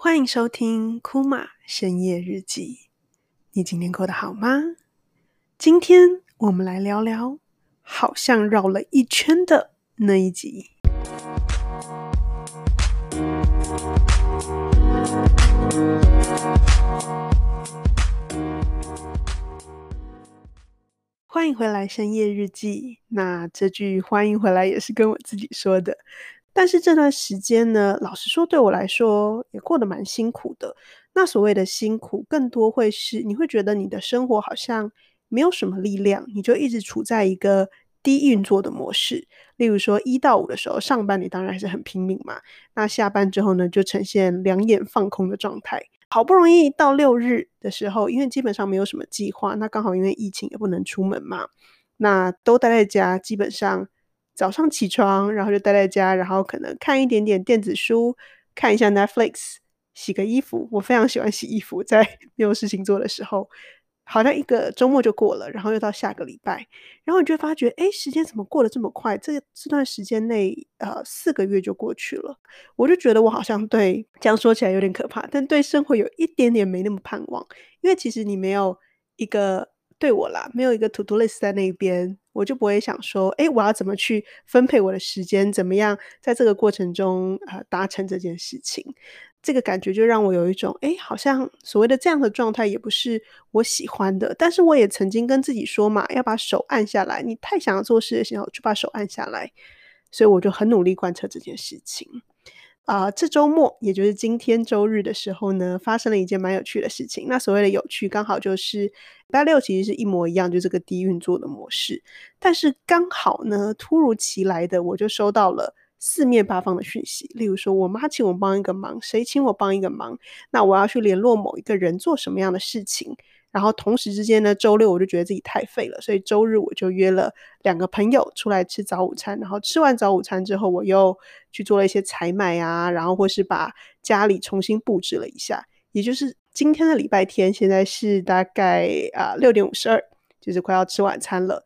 欢迎收听库玛深夜日记。你今天过得好吗？今天我们来聊聊好像绕了一圈的那一集。欢迎回来深夜日记。那这句“欢迎回来”也是跟我自己说的。但是这段时间呢，老实说，对我来说也过得蛮辛苦的。那所谓的辛苦，更多会是你会觉得你的生活好像没有什么力量，你就一直处在一个低运作的模式。例如说，一到五的时候上班，你当然还是很拼命嘛。那下班之后呢，就呈现两眼放空的状态。好不容易到六日的时候，因为基本上没有什么计划，那刚好因为疫情也不能出门嘛，那都待在家，基本上。早上起床，然后就待在家，然后可能看一点点电子书，看一下 Netflix，洗个衣服。我非常喜欢洗衣服，在没有事情做的时候，好像一个周末就过了，然后又到下个礼拜，然后你就发觉，哎，时间怎么过得这么快？这这段时间内，呃，四个月就过去了。我就觉得我好像对，这样说起来有点可怕，但对生活有一点点没那么盼望，因为其实你没有一个。对我啦，没有一个 to do list 在那边，我就不会想说，诶，我要怎么去分配我的时间，怎么样在这个过程中呃达成这件事情。这个感觉就让我有一种，诶，好像所谓的这样的状态也不是我喜欢的。但是我也曾经跟自己说嘛，要把手按下来。你太想要做事的时候，就把手按下来。所以我就很努力贯彻这件事情。啊、呃，这周末，也就是今天周日的时候呢，发生了一件蛮有趣的事情。那所谓的有趣，刚好就是礼拜六其实是一模一样，就这个低运作的模式。但是刚好呢，突如其来的，我就收到了四面八方的讯息。例如说，我妈请我帮一个忙，谁请我帮一个忙？那我要去联络某一个人做什么样的事情？然后同时之间呢，周六我就觉得自己太废了，所以周日我就约了两个朋友出来吃早午餐。然后吃完早午餐之后，我又去做了一些采买啊，然后或是把家里重新布置了一下。也就是今天的礼拜天，现在是大概啊六点五十二，就是快要吃晚餐了。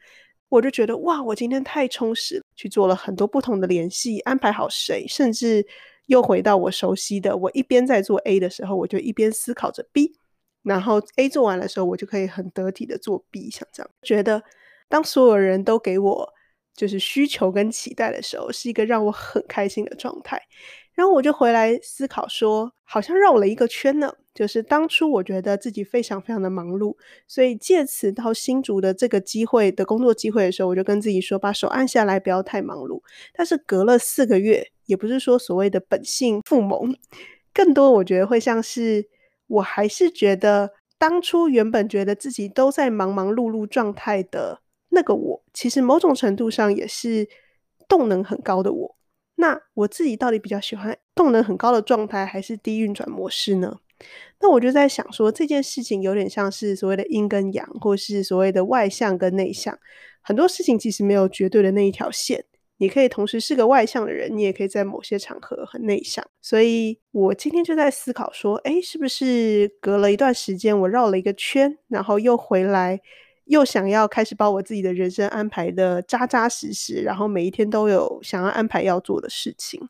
我就觉得哇，我今天太充实了，去做了很多不同的联系，安排好谁，甚至又回到我熟悉的。我一边在做 A 的时候，我就一边思考着 B。然后 A 做完的时候，我就可以很得体的做 B，像这样，觉得当所有人都给我就是需求跟期待的时候，是一个让我很开心的状态。然后我就回来思考说，好像绕了一个圈呢。就是当初我觉得自己非常非常的忙碌，所以借此到新竹的这个机会的工作机会的时候，我就跟自己说，把手按下来，不要太忙碌。但是隔了四个月，也不是说所谓的本性复萌，更多我觉得会像是。我还是觉得，当初原本觉得自己都在忙忙碌碌状态的那个我，其实某种程度上也是动能很高的我。那我自己到底比较喜欢动能很高的状态，还是低运转模式呢？那我就在想说，这件事情有点像是所谓的阴跟阳，或是所谓的外向跟内向。很多事情其实没有绝对的那一条线。你可以同时是个外向的人，你也可以在某些场合很内向。所以我今天就在思考说，哎，是不是隔了一段时间，我绕了一个圈，然后又回来，又想要开始把我自己的人生安排得扎扎实实，然后每一天都有想要安排要做的事情。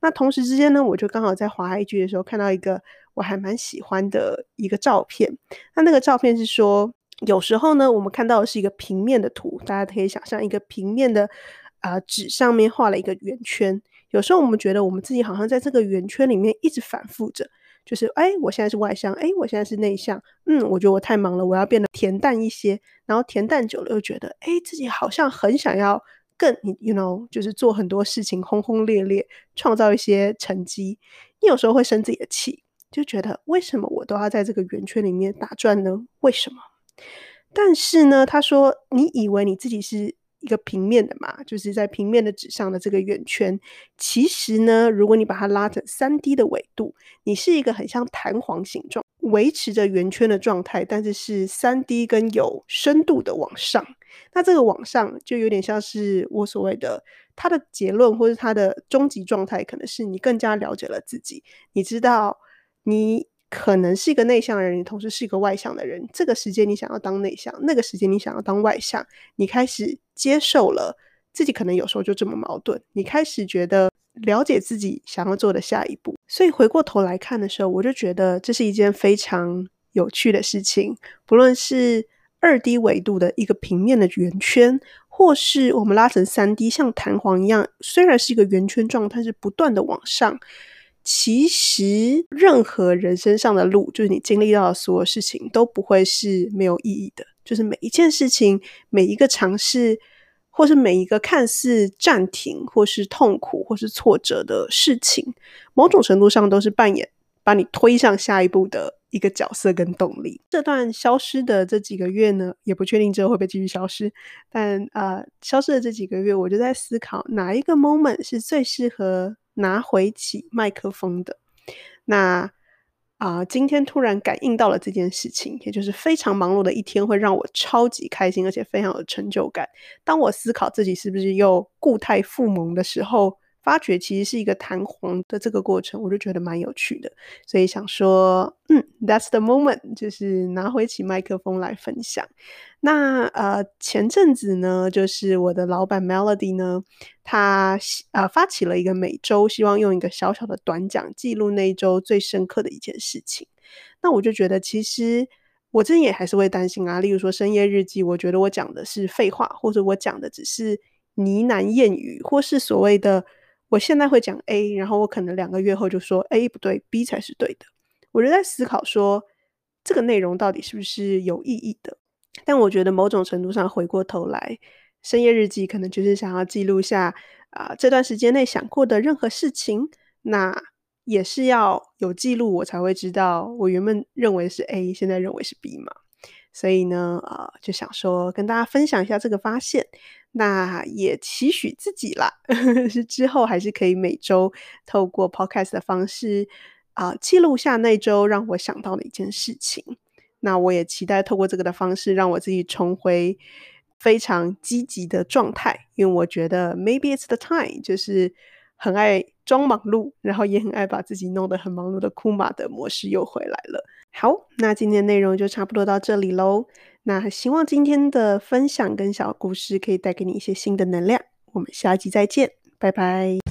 那同时之间呢，我就刚好在滑 IG 的时候看到一个我还蛮喜欢的一个照片。那那个照片是说，有时候呢，我们看到的是一个平面的图，大家可以想象一个平面的。啊，纸上面画了一个圆圈。有时候我们觉得我们自己好像在这个圆圈里面一直反复着，就是哎，我现在是外向，哎，我现在是内向。嗯，我觉得我太忙了，我要变得恬淡一些。然后恬淡久了又觉得，哎，自己好像很想要更，you know，就是做很多事情，轰轰烈烈，创造一些成绩。你有时候会生自己的气，就觉得为什么我都要在这个圆圈里面打转呢？为什么？但是呢，他说，你以为你自己是。一个平面的嘛，就是在平面的纸上的这个圆圈，其实呢，如果你把它拉成三 D 的纬度，你是一个很像弹簧形状，维持着圆圈的状态，但是是三 D 跟有深度的往上。那这个往上就有点像是我所谓的它的结论，或是它的终极状态，可能是你更加了解了自己，你知道你。可能是一个内向的人，你同时是一个外向的人。这个时间你想要当内向，那个时间你想要当外向。你开始接受了自己，可能有时候就这么矛盾。你开始觉得了解自己想要做的下一步。所以回过头来看的时候，我就觉得这是一件非常有趣的事情。不论是二 D 维度的一个平面的圆圈，或是我们拉成三 D，像弹簧一样，虽然是一个圆圈状，但是不断的往上。其实，任何人生上的路，就是你经历到的所有事情，都不会是没有意义的。就是每一件事情，每一个尝试，或是每一个看似暂停，或是痛苦，或是挫折的事情，某种程度上都是扮演把你推向下一步的一个角色跟动力。这段消失的这几个月呢，也不确定之后会不会继续消失。但呃，消失的这几个月，我就在思考哪一个 moment 是最适合。拿回起麦克风的那啊、今天突然感应到了这件事情，也就是非常忙碌的一天会让我超级开心，而且非常有成就感。当我思考自己是不是又固态复萌的时候，发觉其实是一个弹簧的这个过程，我就觉得蛮有趣的，所以想说，嗯，That's the moment，就是拿回起麦克风来分享。那呃，前阵子呢，就是我的老板 Melody 呢，他呃发起了一个每周希望用一个小小的短讲记录那一周最深刻的一件事情。那我就觉得，其实我真也还是会担心啊，例如说深夜日记，我觉得我讲的是废话，或者我讲的只是呢喃谚语，或是所谓的。我现在会讲 A，然后我可能两个月后就说 A 不对，B 才是对的。我就在思考说，这个内容到底是不是有意义的？但我觉得某种程度上，回过头来，深夜日记可能就是想要记录下啊、这段时间内想过的任何事情。那也是要有记录，我才会知道我原本认为是 A，现在认为是 B 嘛。所以呢，呃，就想说跟大家分享一下这个发现。那也期许自己啦，是之后还是可以每周透过 podcast 的方式啊、记录下那周让我想到的一件事情。那我也期待透过这个的方式，让我自己重回非常积极的状态，因为我觉得 maybe it's the time，就是很爱装忙碌，然后也很爱把自己弄得很忙碌的库玛的模式又回来了。好，那今天的内容就差不多到这里喽。那希望今天的分享跟小故事可以带给你一些新的能量。我们下集再见，拜拜。